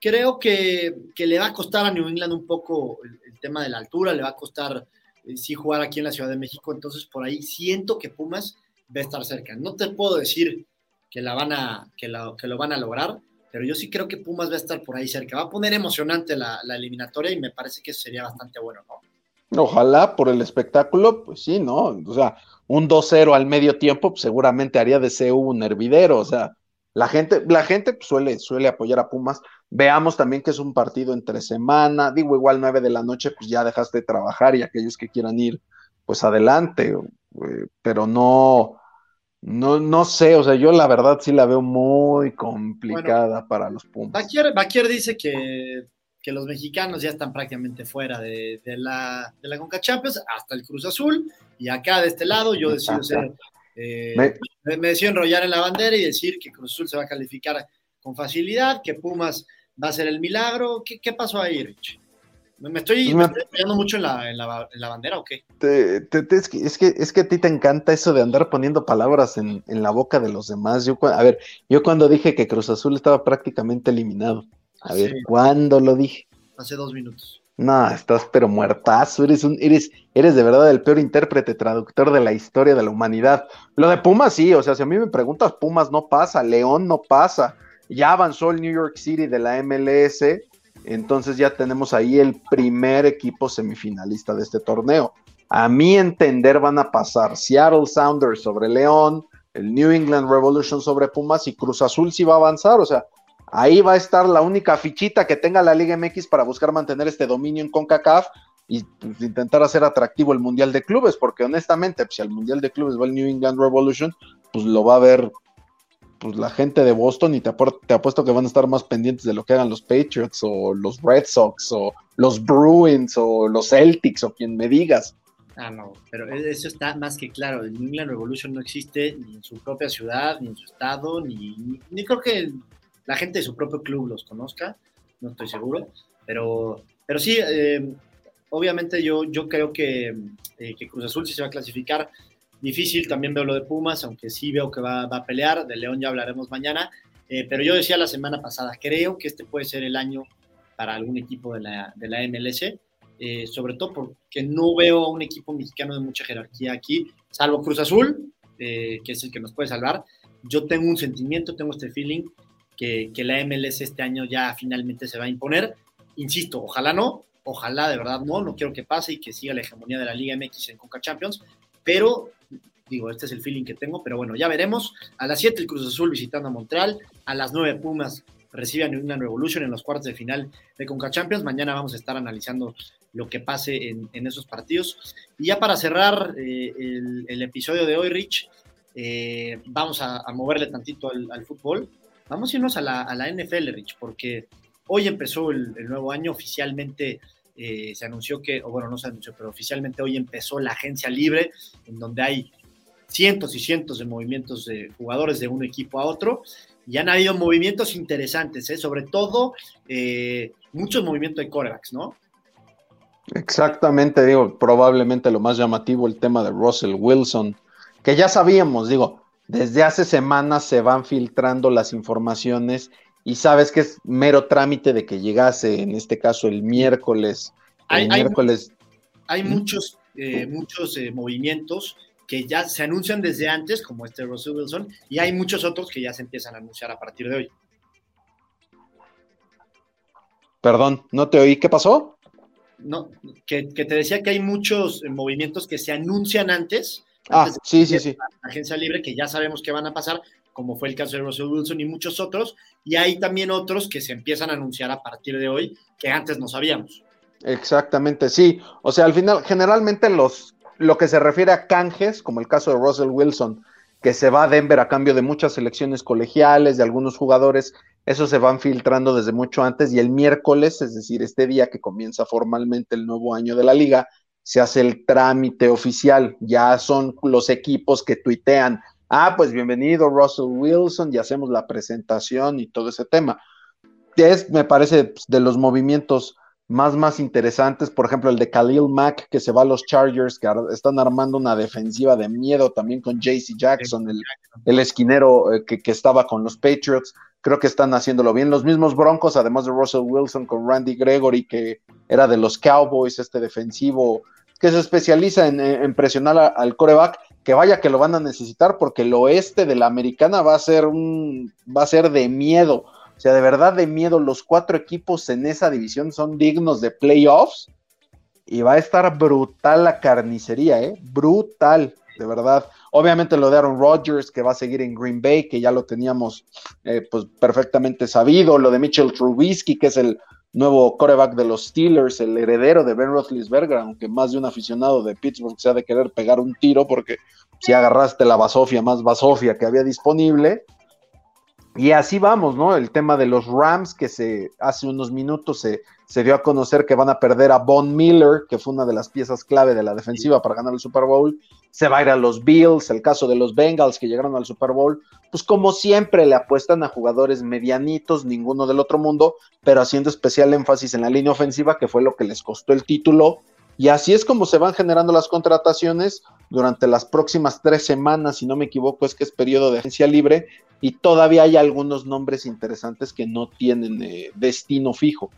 Creo que, le va a costar a New England un poco el, tema de la altura, le va a costar eh, sí jugar aquí en la Ciudad de México, entonces por ahí siento que Pumas va a estar cerca. No te puedo decir que, la van a, que, que lo van a lograr, pero yo sí creo que Pumas va a estar por ahí cerca. Va a poner emocionante la, la eliminatoria y me parece que sería bastante bueno, ¿no? Ojalá por el espectáculo, pues sí, ¿no? O sea, un 2-0 al medio tiempo, pues seguramente haría de CU un hervidero, o sea, la gente, la gente pues, suele, suele apoyar a Pumas. Veamos también que es un partido entre semana, digo, igual 9 de la noche, pues ya dejaste de trabajar y aquellos que quieran ir, pues adelante, pero no, no, no sé, o sea, yo la verdad sí la veo muy complicada para los Pumas. Baquier dice que que los mexicanos ya están prácticamente fuera de, la, de la Conca Champions, hasta el Cruz Azul, y acá de este lado yo decido ser, eh, me, decido enrollar en la bandera y decir que Cruz Azul se va a calificar con facilidad, que Pumas va a ser el milagro. ¿Qué, qué pasó ahí, Rich? ¿Me estoy, me mucho en la, en, la, bandera o qué? es, que, es, que, es que a ti te encanta eso de andar poniendo palabras en, en la boca de los demás. Yo, a ver, yo cuando dije que Cruz Azul estaba prácticamente eliminado, a ver, ¿cuándo lo dije? Hace dos minutos. No, estás pero muertazo, eres un, eres, eres de verdad el peor intérprete, traductor de la historia de la humanidad. Lo de Pumas sí, o sea, si a mí me preguntas, Pumas no pasa, León no pasa, ya avanzó el New York City de la MLS, entonces ya tenemos ahí el primer equipo semifinalista de este torneo. A mi entender van a pasar Seattle Sounders sobre León, el New England Revolution sobre Pumas y Cruz Azul sí va a avanzar, o sea, Ahí va a estar la única fichita que tenga la Liga MX para buscar mantener este dominio en CONCACAF y pues, intentar hacer atractivo el Mundial de Clubes, porque honestamente, pues, si al Mundial de Clubes va el New England Revolution, pues lo va a ver pues, la gente de Boston y te, apuesto que van a estar más pendientes de lo que hagan los Patriots o los Red Sox o los Bruins o los Celtics o quien me digas. Ah, no, pero e-, eso está más que claro. El New England Revolution no existe ni en su propia ciudad, ni en su estado, ni, ni creo que la gente de su propio club los conozca, no estoy seguro, pero, pero sí, eh, obviamente yo, yo creo que, eh, que, Cruz Azul sí se va a clasificar. Difícil, también veo lo de Pumas, aunque sí veo que va, va a pelear, de León ya hablaremos mañana, eh, pero yo decía la semana pasada, creo que este puede ser el año para algún equipo de la, de la MLS, sobre todo porque no veo a un equipo mexicano de mucha jerarquía aquí, salvo Cruz Azul, que es el que nos puede salvar. Yo tengo un sentimiento, tengo este feeling que, la MLS este año ya finalmente se va a imponer. Insisto, ojalá no, ojalá de verdad no, no quiero que pase y que siga la hegemonía de la Liga MX en Coca Champions, pero digo, este es el feeling que tengo, pero bueno, ya veremos. A las 7 el Cruz Azul visitando a Montreal, a las 9 Pumas recibe a New England Revolution en los cuartos de final de Conca Champions. Mañana vamos a estar analizando lo que pase en, esos partidos. Y ya para cerrar eh, el, episodio de hoy, Rich, eh, vamos a, moverle tantito al fútbol. Vamos a irnos a la, a la NFL, Rich, porque hoy empezó el, nuevo año, oficialmente eh, se anunció que, o bueno, no se anunció, pero oficialmente hoy empezó la agencia libre, en donde hay cientos y cientos de movimientos de jugadores de un equipo a otro, y han habido movimientos interesantes, ¿eh? sobre todo eh, muchos movimientos de corebacks, ¿no? Exactamente, digo, probablemente lo más llamativo el tema de Russell Wilson, que ya sabíamos, digo, desde hace semanas se van filtrando las informaciones y sabes que es mero trámite de que llegase, en este caso el miércoles. hay, miércoles. Hay, muchos, eh, muchos eh, movimientos que ya se anuncian desde antes, como este Russell Wilson, y hay muchos otros que ya se empiezan a anunciar a partir de hoy. Perdón, no te oí, ¿qué pasó? No, que, que te decía que hay muchos eh, movimientos que se anuncian antes, Ah, sí, sí, sí. Agencia libre que ya sabemos que van a pasar, como fue el caso de Russell Wilson y muchos otros, y hay también otros que se empiezan a anunciar a partir de hoy que antes no sabíamos. Exactamente, sí. O sea, al final, generalmente los, lo que se refiere a canjes, como el caso de Russell Wilson, que se va a Denver a cambio de muchas selecciones colegiales, de algunos jugadores, Eso se van filtrando desde mucho antes y el miércoles, es decir, este día que comienza formalmente el nuevo año de la liga, se hace el trámite oficial. Ya son los equipos que tuitean, ah, pues bienvenido Russell Wilson y hacemos la presentación y todo ese tema. Es, me parece, pues, de los movimientos más, más interesantes, por ejemplo, el de Khalil Mack, que se va a los Chargers, que están armando una defensiva de miedo también con JC Jackson, el, esquinero eh, que, que, estaba con los Patriots. Creo que están haciéndolo bien. Los mismos Broncos, además de Russell Wilson con Randy Gregory, que era de los Cowboys, este defensivo que se especializa en, presionar al coreback, que vaya que lo van a necesitar, porque el oeste de la americana va a ser un, va a ser de miedo o sea, de verdad de miedo, los cuatro equipos en esa división son dignos de playoffs y va a estar brutal la carnicería, ¿eh? Brutal, de verdad. Obviamente lo de Aaron Rodgers, que va a seguir en Green Bay, que ya lo teníamos eh, pues perfectamente sabido. Lo de Mitchell Trubisky, que es el nuevo coreback de los Steelers, el heredero de Ben Roethlisberger, aunque más de un aficionado de Pittsburgh se ha de querer pegar un tiro, porque si agarraste la basofia más basofia que había disponible, y así vamos, ¿no? El tema de los Rams, que se hace unos minutos se, se, dio a conocer que van a perder a Von Miller, que fue una de las piezas clave de la defensiva para ganar el Super Bowl. Se va a ir a los Bills, el caso de los Bengals que llegaron al Super Bowl. Pues como siempre le apuestan a jugadores medianitos, ninguno del otro mundo, pero haciendo especial énfasis en la línea ofensiva, que fue lo que les costó el título y así es como se van generando las contrataciones durante las próximas tres semanas, si no me equivoco, es que es periodo de agencia libre y todavía hay algunos nombres interesantes que no tienen eh, destino fijo.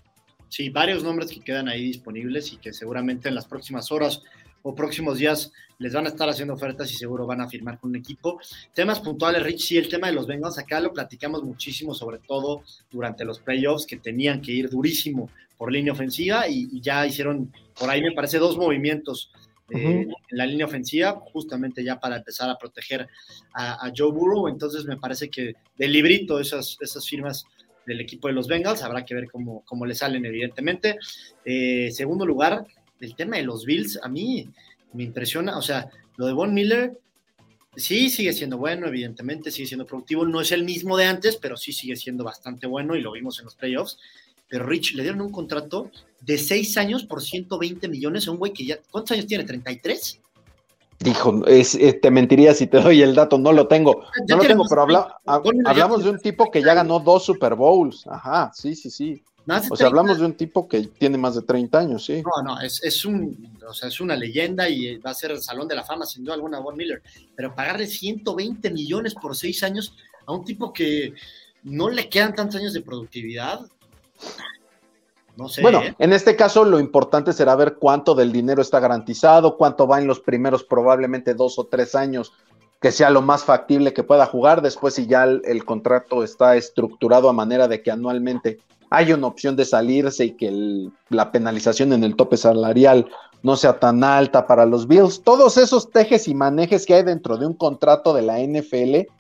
Sí, varios nombres que quedan ahí disponibles y que seguramente en las próximas horas o próximos días les van a estar haciendo ofertas y seguro van a firmar con un equipo. Temas puntuales, Rich, sí, el tema de los Bengals, acá lo platicamos muchísimo, sobre todo durante los playoffs, que tenían que ir durísimo por línea ofensiva y, ya hicieron, por ahí me parece, dos movimientos eh, en la línea ofensiva, justamente ya para empezar a proteger a, Joe Burrow. Entonces me parece que del librito esas, esas firmas del equipo de los Bengals, habrá que ver cómo, cómo le salen, evidentemente. Eh, segundo lugar, el tema de los Bills, a mí me impresiona, o sea, lo de Von Miller, sí sigue siendo bueno, evidentemente, sigue siendo productivo, no es el mismo de antes, pero sí sigue siendo bastante bueno y lo vimos en los playoffs. Pero Rich le dieron un contrato de seis años por 120 millones a un güey que ya, ¿cuántos años tiene? ¿33? Dijo, es, eh, te mentiría si te doy el dato, no lo tengo. No lo tengo, pero hablamos de un tipo que ya ganó dos Super Bowls. Ajá, sí, sí, sí. O sea, hablamos de un tipo que tiene más de 30 años, sí. No, no, es, es, un, o sea, es una leyenda y va a ser el Salón de la Fama, sin duda alguna, Von Miller. Pero pagarle 120 millones por seis años a un tipo que no le quedan tantos años de productividad, no sé. Bueno, ¿eh? en este caso lo importante será ver cuánto del dinero está garantizado, cuánto va en los primeros probablemente dos o tres años que sea lo más factible que pueda jugar. Después, si ya el, contrato está estructurado a manera de que anualmente hay una opción de salirse y que la penalización en el tope salarial no sea tan alta para los Bills. Todos esos tejes y manejes que hay dentro de un contrato de la NFL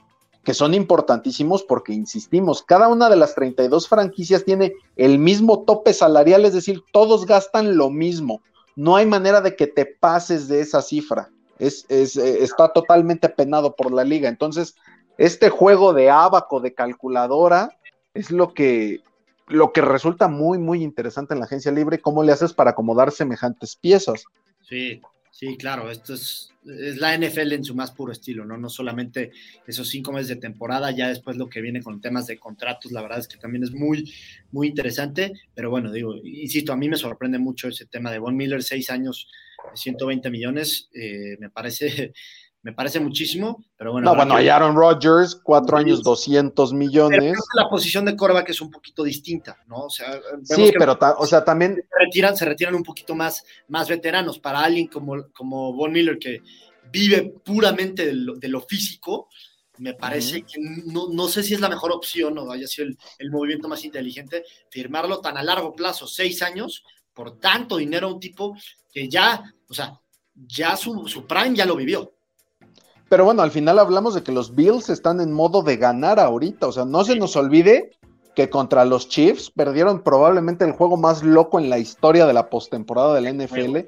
que son importantísimos porque, insistimos, cada una de las 32 franquicias tiene el mismo tope salarial, es decir, todos gastan lo mismo. No hay manera de que te pases de esa cifra. Es, es, eh, está totalmente penado por la liga. Entonces, este juego de abaco, de calculadora, es lo que, lo que resulta muy, muy interesante en la agencia libre. ¿Cómo le haces para acomodar semejantes piezas? Sí, Sí, claro, esto es, es, la NFL en su más puro estilo, ¿no? No solamente esos cinco meses de temporada, ya después lo que viene con temas de contratos, la verdad es que también es muy, muy interesante, pero bueno, digo, insisto, a mí me sorprende mucho ese tema de Von Miller, seis años, 120 millones, eh, me parece me parece muchísimo, pero bueno. No, bueno, hay Aaron Rodgers, cuatro años, 200 millones. Pero la posición de coreback es un poquito distinta, ¿no? O sea, sí, pero o sea, también. Se retiran, se retiran un poquito más, más veteranos. Para alguien como, como Von Miller, que vive puramente de lo, físico, me parece que no, no, sé si es la mejor opción o haya sido el, el, movimiento más inteligente, firmarlo tan a largo plazo, seis años, por tanto dinero a un tipo que ya, o sea, ya su, su prime ya lo vivió. Pero bueno, al final hablamos de que los Bills están en modo de ganar ahorita. O sea, no se nos olvide que contra los Chiefs perdieron probablemente el juego más loco en la historia de la postemporada del NFL.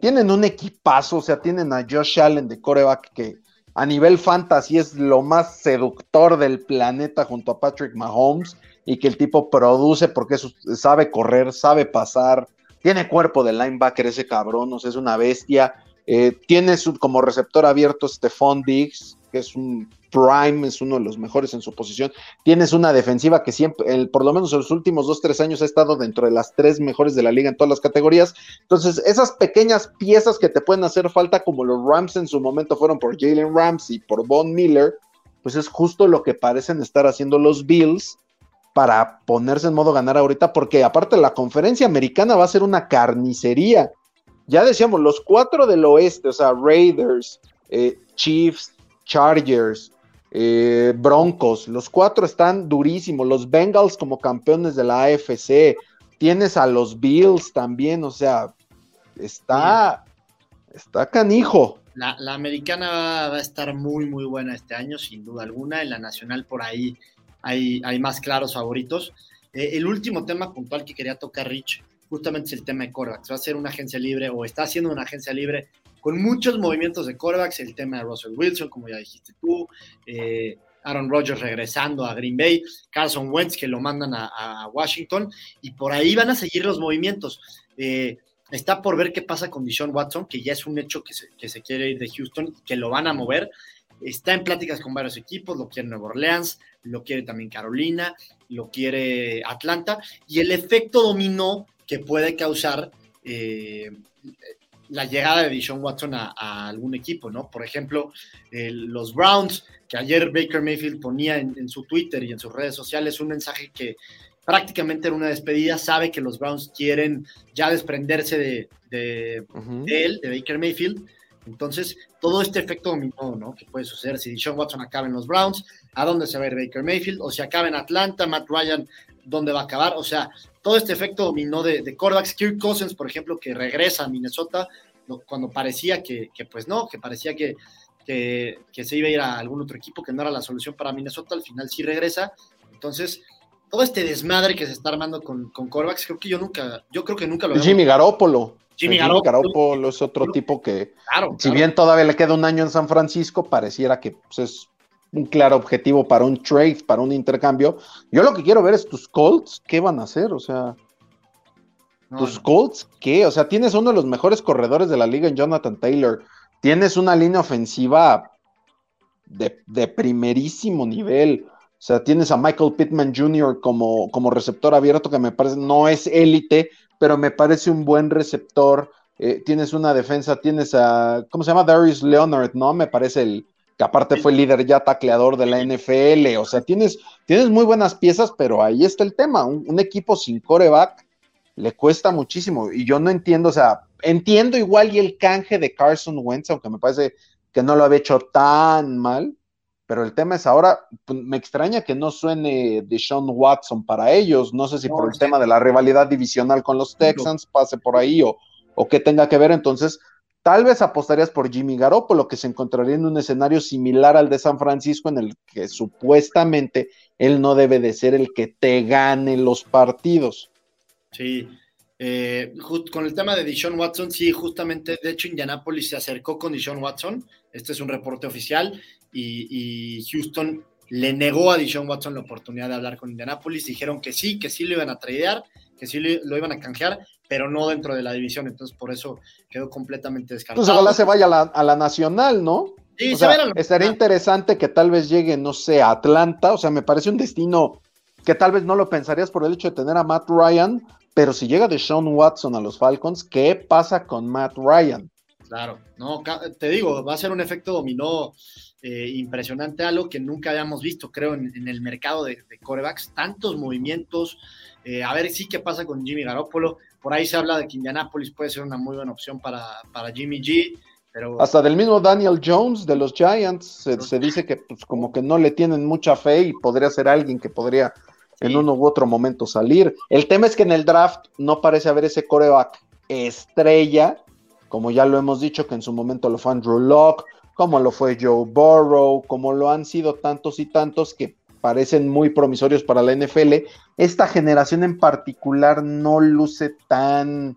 Tienen un equipazo, o sea, tienen a Josh Allen de coreback que a nivel fantasy es lo más seductor del planeta junto a Patrick Mahomes. y que el tipo produce porque sabe correr, sabe pasar, tiene cuerpo de linebacker ese cabrón, o sea, es una bestia. Eh, tiene su, como receptor abierto Stephon Diggs, que es un prime, es uno de los mejores en su posición. Tienes una defensiva que siempre, por lo menos en los últimos dos, tres años ha estado dentro de las tres mejores de la liga en todas las categorías. Entonces, esas pequeñas piezas que te pueden hacer falta, como los Rams en su momento fueron por Jalen Ramsey, por Von Miller, pues es justo lo que parecen estar haciendo los Bills para ponerse en modo ganar ahorita, porque aparte la conferencia americana va a ser una carnicería. Ya decíamos, los cuatro del oeste, o sea, Raiders, eh, Chiefs, Chargers, eh, Broncos, los cuatro están durísimos. Los Bengals como campeones de la AFC, tienes a los Bills también, o sea, está, está canijo. La, americana va, a estar muy, muy buena este año, sin duda alguna. En la nacional por ahí hay, más claros favoritos. Eh, el último tema puntual que quería tocar, Rich, justamente es el tema de corebacks. Va a ser una agencia libre o está haciendo una agencia libre con muchos movimientos de corebacks. El tema de Russell Wilson, como ya dijiste tú. Eh, Aaron Rodgers regresando a Green Bay, Carson Wentz que lo mandan a, Washington y por ahí van a seguir los movimientos. Eh, está por ver qué pasa con Dishon Watson, que ya es un hecho que se, que se quiere ir de Houston, que lo van a mover. Está en pláticas con varios equipos, lo quiere Nueva Orleans, lo quiere también Carolina, lo quiere Atlanta, y el efecto dominó que puede causar eh, la llegada de Dishon Watson a, algún equipo, ¿no? Por ejemplo, los Browns, que ayer Baker Mayfield ponía en, su Twitter y en sus redes sociales un mensaje que prácticamente era una despedida, sabe que los Browns quieren ya desprenderse de, de él, de Baker Mayfield, entonces, todo este efecto dominó, ¿no? Que puede suceder si Sean Watson acaba en los Browns, ¿a dónde se va a ir Baker Mayfield? O si acaba en Atlanta, Matt Ryan, ¿dónde va a acabar? O sea, todo este efecto dominó de, de quarterbacks. Kirk Cousins, por ejemplo, que regresa a Minnesota, cuando parecía que, pues no, que parecía que, que, se iba a ir a algún otro equipo, que no era la solución para Minnesota, al final sí regresa. Entonces, todo este desmadre que se está armando con, con quarterbacks, creo que yo nunca, yo creo que nunca lo Jimmy Garoppolo. Jimmy, Garoppolo, es otro tipo que, si bien todavía le queda un año en San Francisco, pareciera que pues, es un claro objetivo para un trade, para un intercambio. Yo lo que quiero ver es tus Colts, ¿qué van a hacer? O sea, tus Colts, ¿qué? O sea, tienes uno de los mejores corredores de la liga en Jonathan Taylor. Tienes una línea ofensiva de, de primerísimo nivel. O sea, tienes a Michael Pittman Jr. como, como receptor abierto, que me parece no es élite, pero me parece un buen receptor. Eh, tienes una defensa, tienes a, ¿cómo se llama? Darius Leonard, ¿no? Me parece el que aparte fue líder ya tacleador de la NFL. O sea, tienes, tienes muy buenas piezas, pero ahí está el tema. Un, equipo sin coreback le cuesta muchísimo. Y yo no entiendo, o sea, entiendo igual y el canje de Carson Wentz, aunque me parece que no lo había hecho tan mal, pero el tema es ahora, pues, me extraña que no suene de Sean Watson para ellos. No sé si por el tema de la rivalidad divisional con los Texans pase por ahí o, o que tenga que ver. Entonces, tal vez apostarías por Jimmy Garoppolo, que se encontraría en un escenario similar al de San Francisco, en el que supuestamente él no debe de ser el que te gane los partidos. Sí, eh, con el tema de Dishon Watson, sí, justamente, de hecho, Indianapolis se acercó con Dishon Watson. Este es un reporte oficial y, Houston le negó a Dishon Watson la oportunidad de hablar con Indianapolis. Dijeron que sí, que sí lo iban a tradear, que sí lo, iban a canjear, pero no dentro de la división. Entonces, por eso quedó completamente descartado. Pues ojalá se vaya a la, nacional, ¿no? Sí, estaría interesante que tal vez llegue, no sé, a Atlanta. O sea, me parece un destino que tal vez no lo pensarías por el hecho de tener a Matt Ryan, pero si llega de Sean Watson a los Falcons, ¿qué pasa con Matt Ryan? Claro, no, te digo, va a ser un efecto dominó eh, impresionante, algo que nunca habíamos visto, creo, en, el mercado de, corebacks, tantos movimientos. Eh, a ver sí qué pasa con Jimmy Garoppolo. Por ahí se habla de que Indianapolis puede ser una muy buena opción para, para Jimmy G. Pero... Hasta del mismo Daniel Jones de los Giants se, dice que pues, como que no le tienen mucha fe y podría ser alguien que podría en uno u otro momento salir. El tema es que en el draft no parece haber ese coreback estrella como ya lo hemos dicho, que en su momento lo fue Andrew Locke, como lo fue Joe Burrow, como lo han sido tantos y tantos que parecen muy promisorios para la NFL, esta generación en particular no luce tan,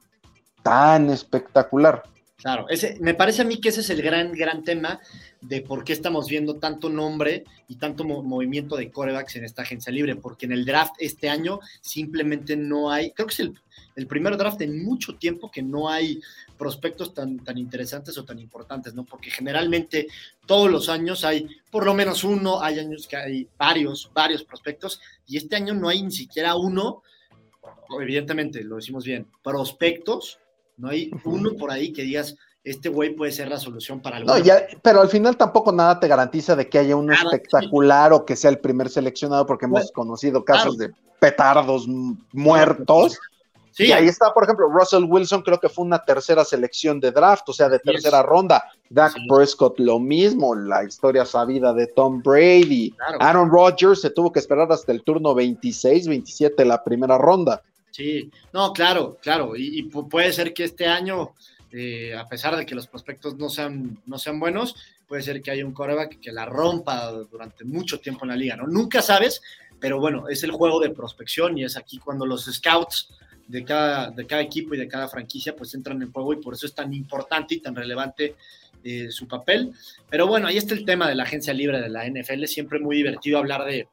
tan espectacular. Claro, ese, me parece a mí que ese es el gran, gran tema de por qué estamos viendo tanto nombre y tanto movimiento de corebacks en esta agencia libre, porque en el draft este año simplemente no hay, creo que es el, el primer draft en mucho tiempo que no hay prospectos tan, tan interesantes o tan importantes, ¿no? Porque generalmente todos los años hay por lo menos uno, hay años que hay varios, varios prospectos, y este año no hay ni siquiera uno, evidentemente, lo decimos bien, prospectos no hay uno por ahí que digas, este güey puede ser la solución para algo. No, ya, pero al final tampoco nada te garantiza de que haya uno espectacular o que sea el primer seleccionado, porque hemos conocido casos de petardos muertos. Sí, y ahí está, por ejemplo, Russell Wilson, creo que fue una tercera selección de draft, o sea, de tercera ronda. Dak Prescott, lo mismo, la historia sabida de Tom Brady. Aaron Rodgers se tuvo que esperar hasta el turno 26, 27, la primera ronda. Sí, no, claro, claro. Y, puede ser que este año, eh, a pesar de que los prospectos no sean, no sean buenos, puede ser que haya un coreback que la rompa durante mucho tiempo en la liga, ¿no? Nunca sabes, pero bueno, es el juego de prospección y es aquí cuando los scouts de cada, de cada equipo y de cada franquicia pues entran en juego y por eso es tan importante y tan relevante eh, su papel. Pero bueno, ahí está el tema de la agencia libre de la NFL, siempre muy divertido hablar de,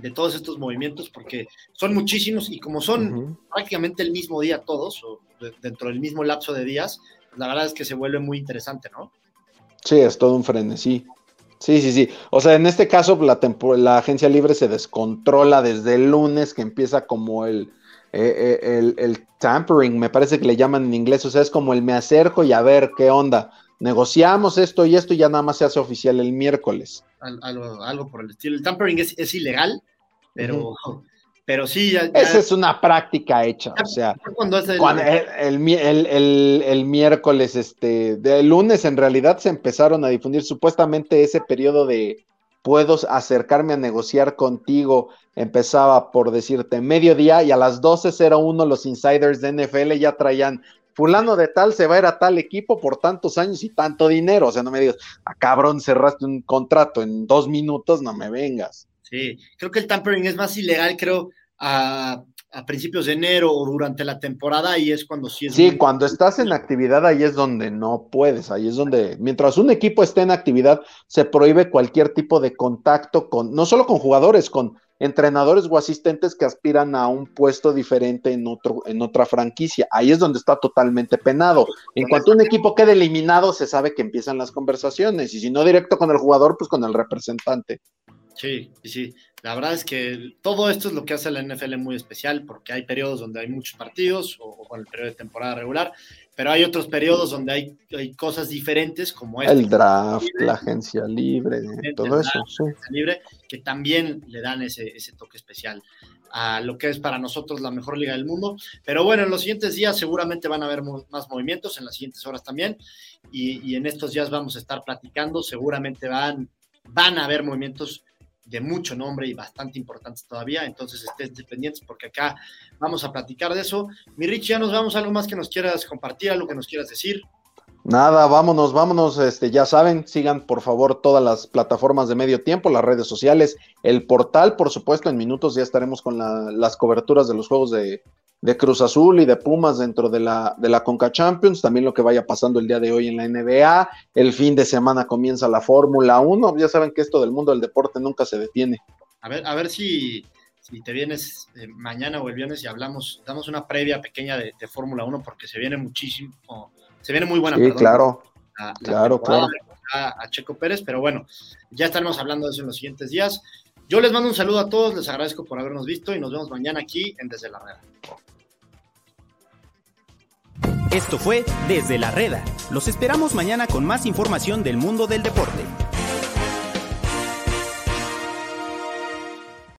de todos estos movimientos, porque son muchísimos y como son prácticamente el mismo día todos, o dentro del mismo lapso de días, la verdad es que se vuelve muy interesante, ¿no? Sí, es todo un frenesí. Sí, sí, sí. O sea, en este caso la, la agencia libre se descontrola desde el lunes, que empieza como el, eh, eh, el, el, tampering, me parece que le llaman en inglés, o sea, es como el me acerco y a ver qué onda. Negociamos esto y esto y ya nada más se hace oficial el miércoles. Algo, algo por el estilo. El tampering es, es ilegal, pero, pero sí. Esa es una práctica hecha, o sea, el, el, el, miércoles, este, de lunes en realidad se empezaron a difundir supuestamente ese periodo de puedo acercarme a negociar contigo, empezaba por decirte mediodía y a las 12.01 los insiders de NFL ya traían fulano de tal se va a ir a tal equipo por tantos años y tanto dinero. O sea, no me digas, a ah, cabrón, cerraste un contrato en dos minutos, no me vengas. Sí, creo que el tampering es más ilegal, creo, a, principios de enero o durante la temporada y es cuando sí es. Sí, cuando estás en actividad ahí es donde no puedes, ahí es donde, mientras un equipo esté en actividad, se prohíbe cualquier tipo de contacto con, no solo con jugadores, con entrenadores o asistentes que aspiran a un puesto diferente en, otro, en otra franquicia. Ahí es donde está totalmente penado. En cuanto un equipo quede eliminado, se sabe que empiezan las conversaciones, y si no directo con el jugador, pues con el representante. Sí, sí, la verdad es que todo esto es lo que hace la NFL muy especial, porque hay periodos donde hay muchos partidos, o, con el periodo de temporada regular, pero hay otros periodos donde hay, hay cosas diferentes, como este. El draft, la agencia libre, todo eso. sí. libre, que también le dan ese, ese toque especial a lo que es para nosotros la mejor liga del mundo. Pero bueno, en los siguientes días seguramente van a haber más movimientos, en las siguientes horas también, y, y, en estos días vamos a estar platicando, seguramente van, van a haber movimientos de mucho nombre y bastante importantes todavía, entonces estés dependientes porque acá vamos a platicar de eso. Mi Rich, ya nos vamos, algo más que nos quieras compartir, algo que nos quieras decir. Nada, vámonos, vámonos, este, ya saben, sigan por favor todas las plataformas de medio tiempo, las redes sociales, el portal, por supuesto, en minutos ya estaremos con las coberturas de los juegos de, de Cruz Azul y de Pumas dentro de la, de la Conca Champions, también lo que vaya pasando el día de hoy en la NBA, el fin de semana comienza la Fórmula 1, ya saben que esto del mundo del deporte nunca se detiene. A ver, a ver si, si te vienes eh, mañana o el viernes y hablamos, damos una previa pequeña de, Fórmula 1 porque se viene muchísimo, se viene muy buena. Sí, claro, claro, claro. a Checo Pérez, pero bueno, ya estaremos hablando de eso en los siguientes días. Yo les mando un saludo a todos, les agradezco por habernos visto y nos vemos mañana aquí en Desde la Reda. Esto fue Desde la Reda. Los esperamos mañana con más información del mundo del deporte.